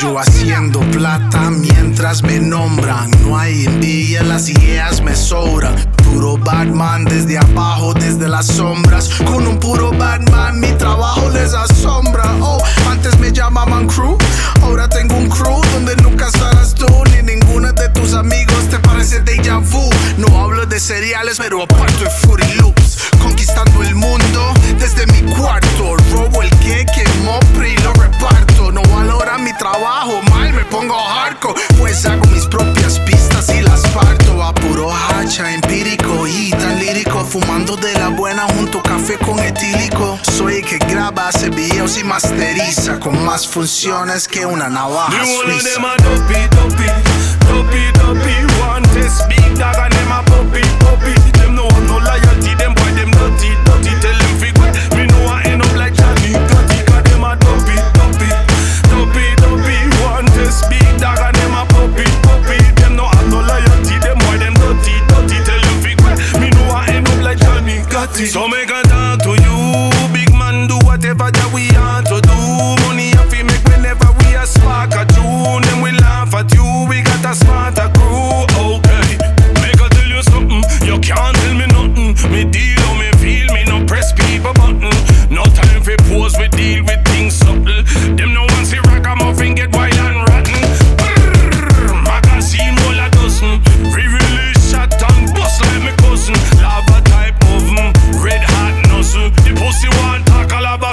Yo haciendo plata mientras me nombran. No hay envidia, las ideas me sobran. Puro Batman desde abajo, desde las sombras. Con un puro Batman mi trabajo les asombra. Oh, antes me llamaban crew, ahora tengo un crew donde nunca estarás tú ni ninguna de tus amigos te parece déjà vu. No hablo de cereales, pero aparto de Fruity Loops. Conquistando el mundo desde mi cuarto. Robo el que quemó y lo reparto. Videos y masteriza. Con más funciones que una navaja of suiza. them a dopey, dopey, dopey, dopey. One test big dog and them a puppy, puppy. Them no have no loyalty, them boy them dirty, dirty. Tell them fi quit. Me know I end up like Johnny Gotti, 'cause them a dopey, dopey, dopey, dopey. One test big dog and them a puppy, puppy. Them no have no loyalty, them boy them dirty, dirty. Tell them fi quit. Me know I end up like Johnny Gotti. So make I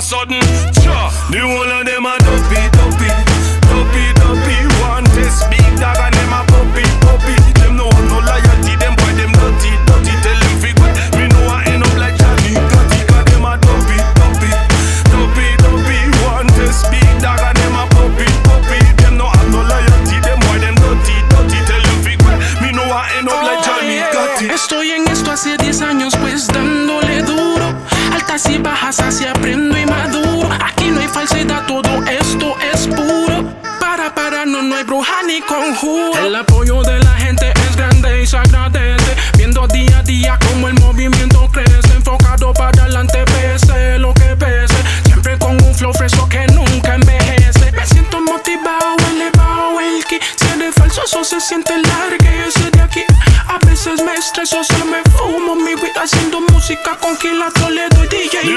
sudden. Cha, the whole of them a dopey, dopey, dopey, dopey. One test big dog and them a puppy, puppy. Them no no loyalty, them boy them dirty, dirty. Tell them fi quit. Me know I end up like Johnny Gotti, 'cause them a dopey, dopey, dopey, dopey. One test big dog and them a puppy, puppy. Them no have no loyalty, them boy them dirty, dirty. Tell them fi quit. Me know I end up like oh, Johnny Gotti. Estoy en esto hace 10 años, pues dándole duro. Altas y bajas, así aprendo y maduro. Aquí no hay falsedad, todo esto es puro. Para, para, no, no hay bruja ni conjuro. El apoyo de la gente es grande y se agradece. Viendo día a día como el movimiento crece. Enfocado para adelante, pese lo que pese. Siempre con un flow fresco que nunca envejece. Me siento motivado, elevado, el ki. Si eres falso, eso se siente largue. Ese de aquí. A veces me estreso, se me fumo mi vida haciendo música con Kila Toledo y DJ.